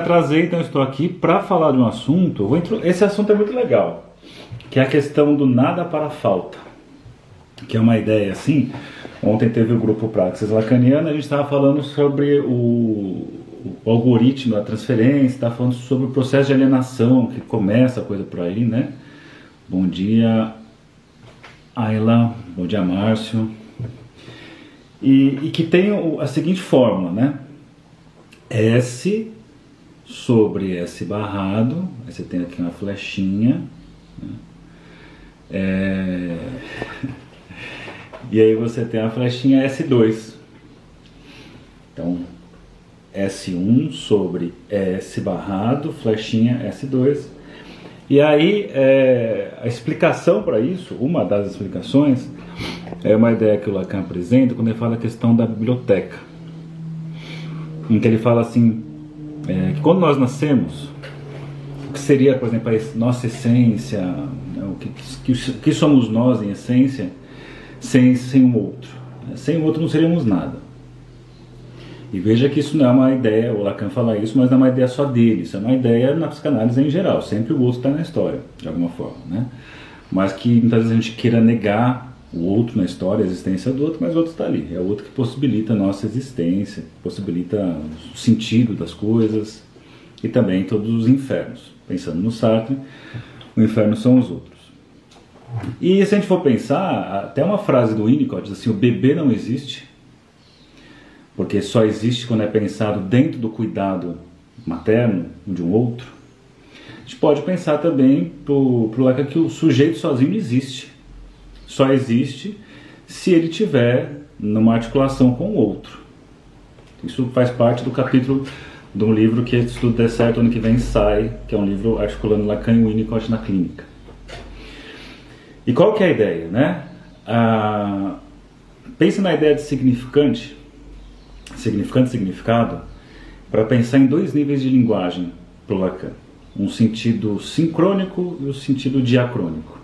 trazer, então estou aqui para falar de um assunto. Esse assunto é muito legal, que é a questão do nada para falta, que é uma ideia assim. Ontem teve o grupo Praxis Lacaniana, a gente estava falando sobre o, o algoritmo da transferência, estava falando sobre o processo de alienação que começa a coisa por aí, né? Bom dia, Ayla, bom dia, Márcio. E, e que tem a seguinte fórmula, né? S sobre S barrado, aí você tem aqui uma flechinha, né? é... e aí você tem a flechinha S2. Então, S1 sobre S barrado, flechinha S2. E aí, é, a explicação para isso, uma das explicações, é uma ideia que o Lacan apresenta quando ele fala a questão da biblioteca. Em que ele fala assim, é, que quando nós nascemos, o que seria, por exemplo, a nossa essência, né, o que, que, que, somos nós em essência, sem, sem um outro. Né? Sem o outro não seríamos nada. E veja que isso não é uma ideia, o Lacan fala isso, mas não é uma ideia só dele, isso é uma ideia na psicanálise em geral, sempre o outro está na história, de alguma forma. Né? Mas que muitas vezes a gente queira negar o outro na história, a existência do outro, mas o outro está ali. É o outro que possibilita a nossa existência, possibilita o sentido das coisas e também todos os infernos. Pensando no Sartre, o inferno são os outros. E se a gente for pensar, até uma frase do Winnicott diz assim: o bebê não existe, porque só existe quando é pensado dentro do cuidado materno de um outro. A gente pode pensar também para o Lacan que o sujeito sozinho existe só existe se ele tiver numa articulação com o outro. Isso faz parte do capítulo de um livro que, se tudo der certo, ano que vem sai, que é um livro articulando Lacan e Winnicott na clínica. E qual que é a ideia, né? Ah, pense na ideia de significante, significante significado, para pensar em dois níveis de linguagem para o Lacan. Um sentido sincrônico e o um sentido diacrônico.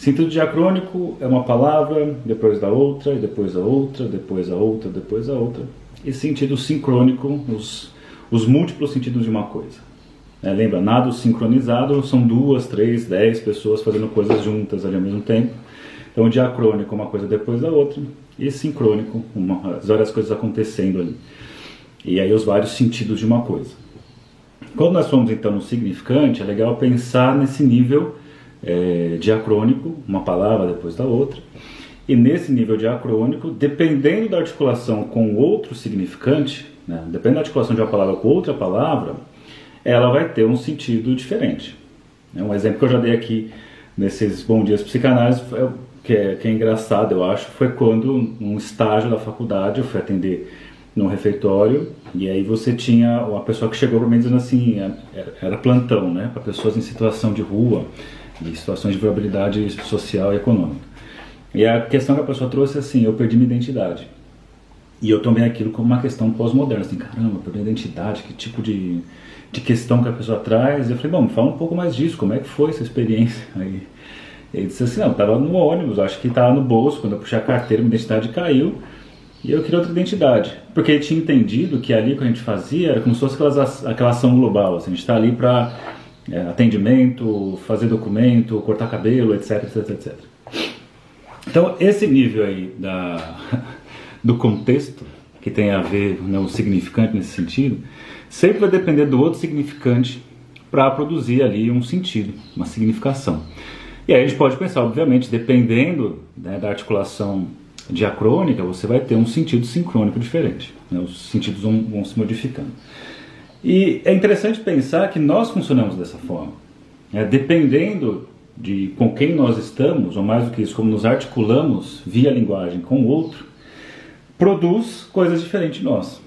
Sentido diacrônico é uma palavra, depois da outra, depois a outra, depois a outra, depois a outra. E sentido sincrônico, os, os múltiplos sentidos de uma coisa. É, lembra, nada sincronizado são duas, três, dez pessoas fazendo coisas juntas ali ao mesmo tempo. Então, diacrônico uma coisa depois da outra, e sincrônico, uma, as várias coisas acontecendo ali. E aí, os vários sentidos de uma coisa. Quando nós formos então no significante, é legal pensar nesse nível é, diacrônico, uma palavra depois da outra. E nesse nível diacrônico, dependendo da articulação com outro significante, né, dependendo da articulação de uma palavra com outra palavra, ela vai ter um sentido diferente. É um exemplo que eu já dei aqui nesses Bom Dias Psicanálise, que é, que é engraçado, eu acho, foi quando, num estágio da faculdade, eu fui atender num refeitório e aí você tinha uma pessoa que chegou para mim dizendo assim, era plantão, né, para pessoas em situação de rua, situações de vulnerabilidade social e econômica. E a questão que a pessoa trouxe é assim, eu perdi minha identidade. E eu tomei aquilo como uma questão pós-moderna, assim, caramba, perdi minha identidade, que tipo de, de questão que a pessoa traz. Eu falei, bom, fala um pouco mais disso, como é que foi essa experiência? Aí ele disse assim, não, estava no ônibus, acho que estava no bolso, quando eu puxei a carteira, minha identidade caiu, e eu queria outra identidade. Porque ele tinha entendido que ali que a gente fazia era como se fosse aquela, aquela ação global, assim, a gente está ali para é, atendimento, fazer documento, cortar cabelo, etc, etc, etc. Então, esse nível aí da, do contexto, que tem a ver, né, o significante nesse sentido, sempre vai depender do outro significante para produzir ali um sentido, uma significação. E aí a gente pode pensar, obviamente, dependendo né, da articulação diacrônica, você vai ter um sentido sincrônico diferente. Né, os sentidos vão, vão se modificando. E é interessante pensar que nós funcionamos dessa forma. É, dependendo de com quem nós estamos, ou mais do que isso, como nos articulamos via linguagem com o outro, produz coisas diferentes de nós.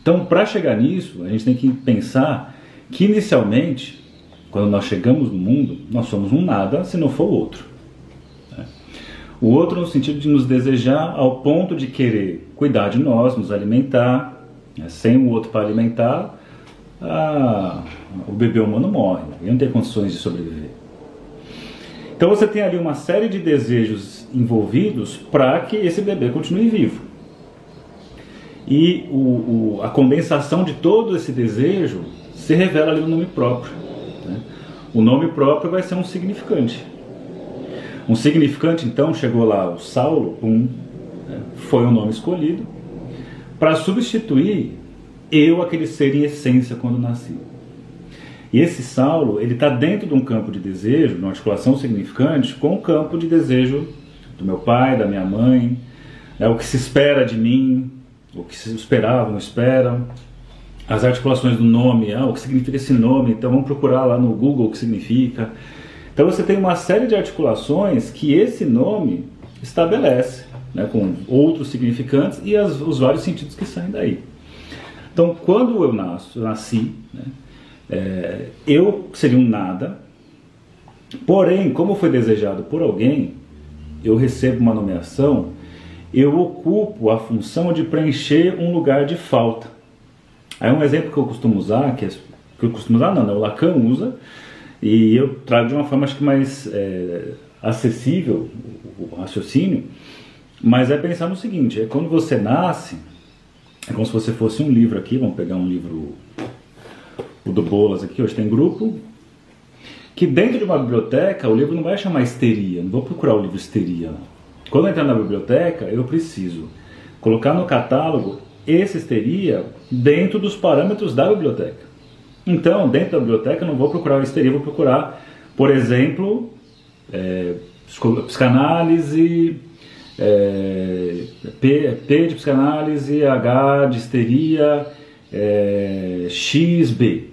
Então, para chegar nisso, a gente tem que pensar que inicialmente, quando nós chegamos no mundo, nós somos um nada se não for o outro. Né? O outro no sentido de nos desejar ao ponto de querer cuidar de nós, nos alimentar? Sem o outro para alimentar, a, o bebê humano morre, ele não tem condições de sobreviver. Então você tem ali uma série de desejos envolvidos para que esse bebê continue vivo. e o, o, a condensação de todo esse desejo se revela ali no nome próprio. Né? O nome próprio vai ser um significante. Um significante, então, chegou lá o Saulo, um, né? foi o nome escolhido, para substituir eu, aquele ser em essência, quando nasci. E esse Saulo, ele está dentro de um campo de desejo, de uma articulação significante, com o campo de desejo do meu pai, da minha mãe, é o que se espera de mim, o que se esperava, não espera, as articulações do nome, ah, o que significa esse nome, então vamos procurar lá no Google o que significa. Então você tem uma série de articulações que esse nome estabelece, né, com outros significantes e as, os vários sentidos que saem daí. Então, quando eu nasço, eu nasci, né, é, eu seria um nada, porém, como foi desejado por alguém, eu recebo uma nomeação, eu ocupo a função de preencher um lugar de falta. Aí um exemplo que eu costumo usar, que, é, que eu costumo usar não, né? o Lacan usa, e eu trago de uma forma acho que mais é, acessível o, o raciocínio, mas é pensar no seguinte, é quando você nasce, é como se você fosse um livro aqui, vamos pegar um livro o do Bolas aqui, hoje tem grupo, que dentro de uma biblioteca o livro não vai chamar histeria, não vou procurar o livro histeria. Quando eu entrar na biblioteca, eu preciso colocar no catálogo esse histeria dentro dos parâmetros da biblioteca. Então, dentro da biblioteca, eu não vou procurar o histeria, vou procurar, por exemplo, é, psicanálise, é, P, P, de psicanálise, H de histeria, é, X, B.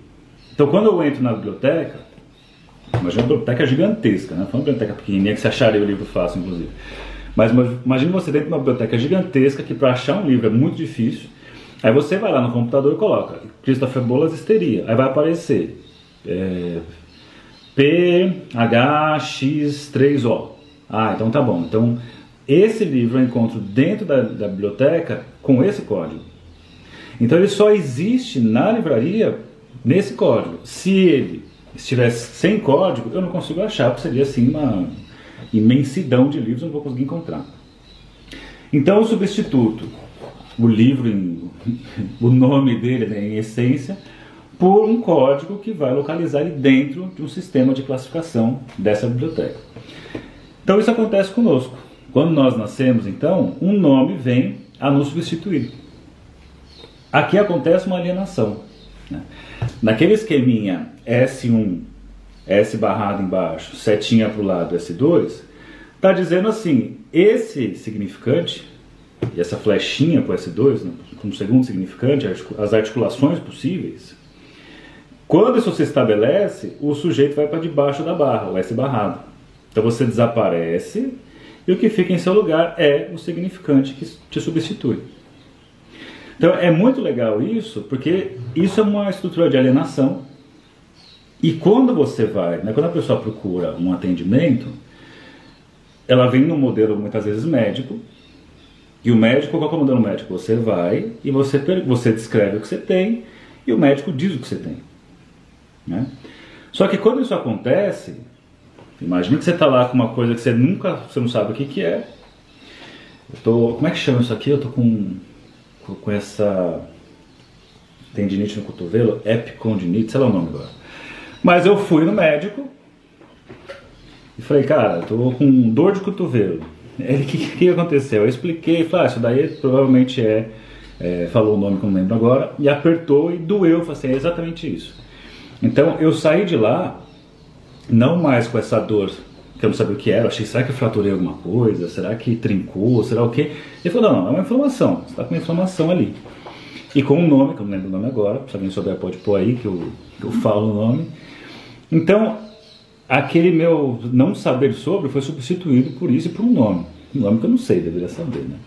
Então, quando eu entro na biblioteca, imagina uma biblioteca gigantesca, né? Foi uma biblioteca pequenininha que você acharia o livro fácil, inclusive. Mas imagine você dentro de uma biblioteca gigantesca que para achar um livro é muito difícil. Aí você vai lá no computador e coloca Christopher Bolas Histeria. Aí vai aparecer é, PHX3O. Ah, então tá bom. Então esse livro eu encontro dentro da, da biblioteca com esse código. Então ele só existe na livraria nesse código. Se ele estivesse sem código, eu não consigo achar, porque seria assim uma imensidão de livros, eu não vou conseguir encontrar. Então o substituto, o livro, o nome dele né, em essência, por um código que vai localizar ele dentro de um sistema de classificação dessa biblioteca. Então isso acontece conosco. Quando nós nascemos, então, um nome vem a nos substituir. Aqui acontece uma alienação. Né? Naquele esqueminha S1, S barrado embaixo, setinha para o lado, S2, está dizendo assim, esse significante, e essa flechinha para o S2, né, como segundo significante, as articulações possíveis, quando isso se estabelece, o sujeito vai para debaixo da barra, o S barrado. Então você desaparece e o que fica em seu lugar é o significante que te substitui. Então é muito legal isso, porque isso é uma estrutura de alienação. E quando você vai, né, quando a pessoa procura um atendimento, ela vem no modelo muitas vezes médico. E o médico, qual é o modelo médico? Você vai e você, você descreve o que você tem e o médico diz o que você tem. Né? Só que quando isso acontece, imagine que você está lá com uma coisa que você nunca, você não sabe o que, que é. Eu tô, como é que chama isso aqui? Eu tô com com essa tendinite no cotovelo, epicondinite, sei lá o nome agora. Mas eu fui no médico e falei, cara, tô com dor de cotovelo. Ele, o que, que aconteceu? Eu expliquei, falei, ah, isso daí provavelmente é, é, falou o nome que eu não lembro agora, e apertou e doeu, falei assim, é exatamente isso. Então eu saí de lá, não mais com essa dor que eu não sabia o que era, eu achei, será que eu fraturei alguma coisa? Será que trincou? Será o quê? Ele falou, não, não, é uma inflamação, você está com uma inflamação ali. E com um nome, que eu não lembro o nome agora, se alguém souber pode pôr aí que eu, que eu falo o nome. Então, aquele meu não saber sobre foi substituído por isso e por um nome. Um nome que eu não sei, deveria saber, né?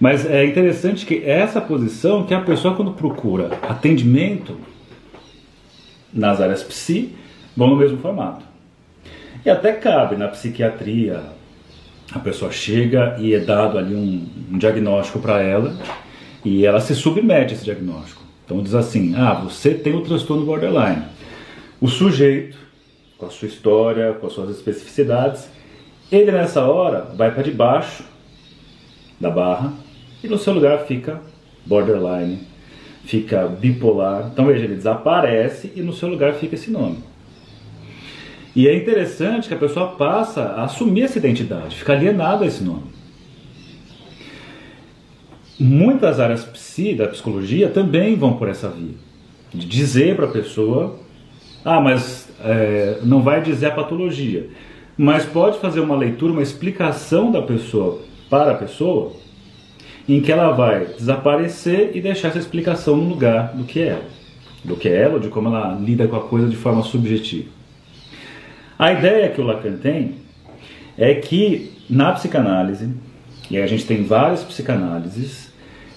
Mas é interessante que essa posição que a pessoa quando procura atendimento nas áreas psi, vão no mesmo formato. E até cabe na psiquiatria, a pessoa chega e é dado ali um, um diagnóstico para ela e ela se submete a esse diagnóstico. Então diz assim: ah, você tem o transtorno borderline. O sujeito, com a sua história, com as suas especificidades, ele nessa hora vai para debaixo da barra e no seu lugar fica borderline, fica bipolar. Então veja, ele desaparece e no seu lugar fica esse nome. E é interessante que a pessoa passa a assumir essa identidade, fica alienado a esse nome. Muitas áreas psi, da psicologia também vão por essa via. De dizer para a pessoa, ah, mas é, não vai dizer a patologia, mas pode fazer uma leitura, uma explicação da pessoa para a pessoa, em que ela vai desaparecer e deixar essa explicação no lugar do que é ela, do que é ela, de como ela lida com a coisa de forma subjetiva. A ideia que o Lacan tem é que na psicanálise, e a gente tem várias psicanálises,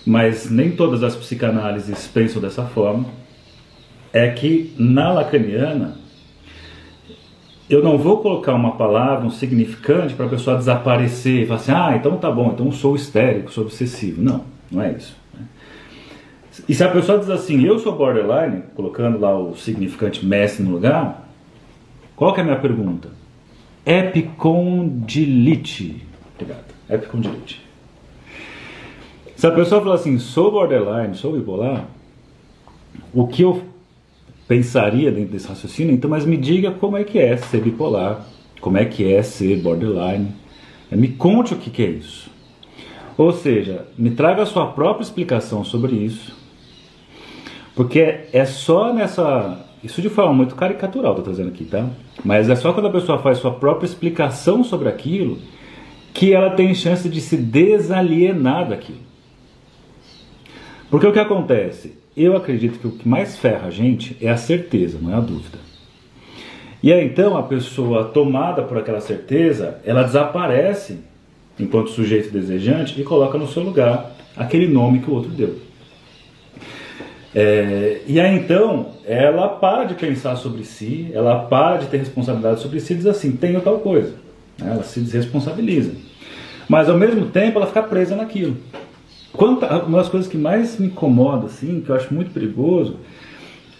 mas nem todas as psicanálises pensam dessa forma, é que na lacaniana eu não vou colocar uma palavra, um significante para a pessoa desaparecer e falar assim, ah, então tá bom, então sou histérico, sou obsessivo. Não, não é isso. Né? E se a pessoa diz assim, eu sou borderline, colocando lá o significante mestre no lugar, qual que é a minha pergunta? Epicondilite. Obrigado. Epicondilite. Se a pessoa falar assim, sou borderline, sou bipolar, o que eu pensaria dentro desse raciocínio? Então, mas me diga como é que é ser bipolar, como é que é ser borderline. Me conte o que, que é isso. Ou seja, me traga a sua própria explicação sobre isso. Porque é só nessa isso de forma muito caricatural, estou trazendo aqui, tá? Mas é só quando a pessoa faz sua própria explicação sobre aquilo que ela tem chance de se desalienar daquilo. Porque o que acontece? Eu acredito que o que mais ferra a gente é a certeza, não é a dúvida. E aí então a pessoa tomada por aquela certeza, ela desaparece enquanto sujeito desejante e coloca no seu lugar aquele nome que o outro deu. É, e aí então ela para de pensar sobre si, ela para de ter responsabilidade sobre si e diz assim: tenho tal coisa. Né? Ela se desresponsabiliza. Mas ao mesmo tempo ela fica presa naquilo. Quanto, uma das coisas que mais me incomoda, assim, que eu acho muito perigoso,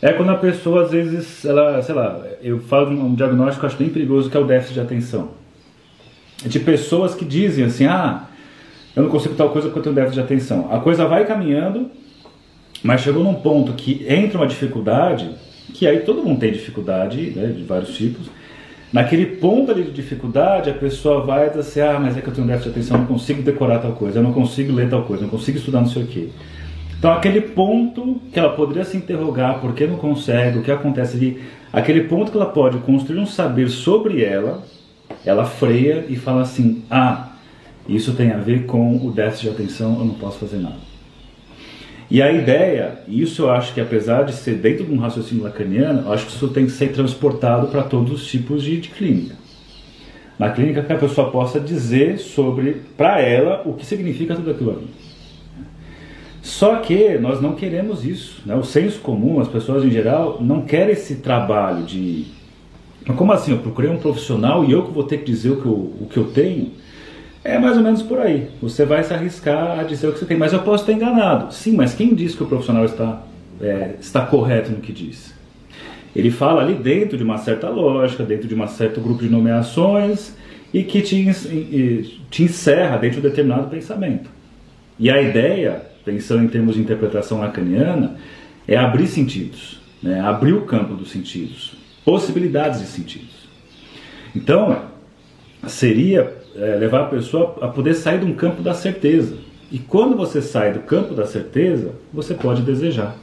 é quando a pessoa às vezes, ela, sei lá, eu falo de um diagnóstico que eu acho bem perigoso que é o déficit de atenção. É de pessoas que dizem assim: ah, eu não consigo tal coisa porque eu tenho déficit de atenção. A coisa vai caminhando mas chegou num ponto que entra uma dificuldade, que aí todo mundo tem dificuldade, né, de vários tipos. Naquele ponto ali de dificuldade, a pessoa vai dizer assim, ah, mas é que eu tenho déficit de atenção, eu não consigo decorar tal coisa, eu não consigo ler tal coisa, eu não consigo estudar não sei o quê. Então aquele ponto que ela poderia se interrogar, por que não consegue, o que acontece ali, aquele ponto que ela pode construir um saber sobre ela, ela freia e fala assim, ah, isso tem a ver com o déficit de atenção, eu não posso fazer nada. E a ideia, isso eu acho que apesar de ser dentro de um raciocínio lacaniano, eu acho que isso tem que ser transportado para todos os tipos de, de clínica. Na clínica que a pessoa possa dizer sobre, para ela, o que significa tudo aquilo ali. Só que nós não queremos isso. Né? O senso comum, as pessoas em geral, não querem esse trabalho de. Como assim? Eu procurei um profissional e eu que vou ter que dizer o que eu, o que eu tenho? É mais ou menos por aí. Você vai se arriscar a dizer o que você tem. Mas eu posso estar enganado. Sim, mas quem diz que o profissional está, é, está correto no que diz? Ele fala ali dentro de uma certa lógica, dentro de um certo grupo de nomeações e que te, te encerra dentro de um determinado pensamento. E a ideia, pensando em termos de interpretação lacaniana, é abrir sentidos, né? abrir o campo dos sentidos, possibilidades de sentidos. Então, seria é, levar a pessoa a poder sair de um campo da certeza. E quando você sai do campo da certeza, você pode desejar.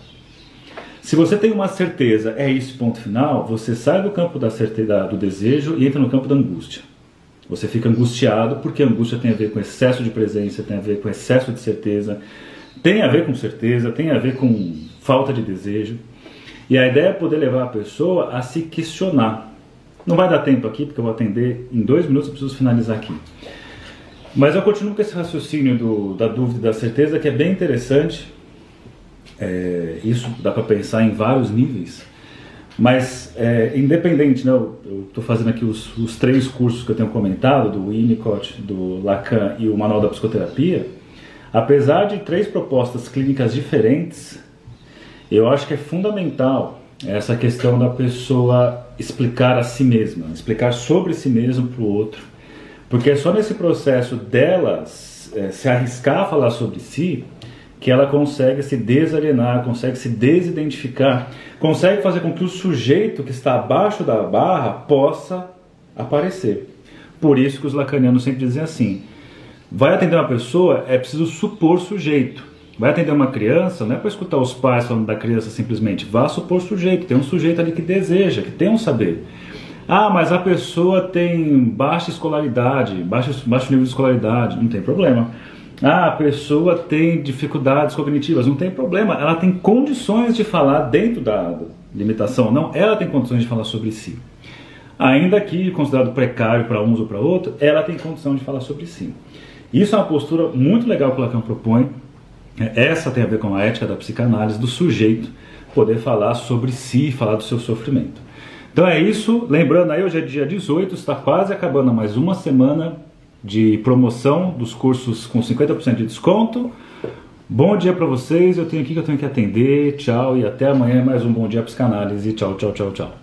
Se você tem uma certeza, é isso, ponto final, você sai do campo da certeza, do desejo e entra no campo da angústia. Você fica angustiado porque a angústia tem a ver com excesso de presença, tem a ver com excesso de certeza, tem a ver com certeza, tem a ver com falta de desejo. E a ideia é poder levar a pessoa a se questionar. Não vai dar tempo aqui, porque eu vou atender em dois minutos, eu preciso finalizar aqui. Mas eu continuo com esse raciocínio do, da dúvida e da certeza, que é bem interessante. É, isso dá para pensar em vários níveis. Mas, é, independente, né, eu estou fazendo aqui os, os, três cursos que eu tenho comentado, do Winnicott, do Lacan e o Manual da Psicoterapia. Apesar de três propostas clínicas diferentes, eu acho que é fundamental essa questão da pessoa explicar a si mesma, explicar sobre si mesmo para o outro, porque é só nesse processo delas é, se arriscar a falar sobre si que ela consegue se desalienar, consegue se desidentificar, consegue fazer com que o sujeito que está abaixo da barra possa aparecer. Por isso que os lacanianos sempre dizem assim: vai atender uma pessoa, é preciso supor sujeito. Vai atender uma criança, não é para escutar os pais falando da criança simplesmente, vá supor sujeito, tem um sujeito ali que deseja, que tem um saber. Ah, mas a pessoa tem baixa escolaridade, baixo, baixo nível de escolaridade, não tem problema. Ah, a pessoa tem dificuldades cognitivas, não tem problema. Ela tem condições de falar dentro da limitação, não, ela tem condições de falar sobre si. Ainda que considerado precário para uns ou para outros, ela tem condição de falar sobre si. Isso é uma postura muito legal que o Lacan propõe. Essa tem a ver com a ética da psicanálise, do sujeito poder falar sobre si, falar do seu sofrimento. Então é isso. Lembrando aí, hoje é dia 18, está quase acabando mais uma semana de promoção dos cursos com 50% de desconto. Bom dia para vocês, eu tenho aqui que eu tenho que atender. Tchau e até amanhã mais um Bom Dia Psicanálise. Tchau, tchau, tchau, tchau.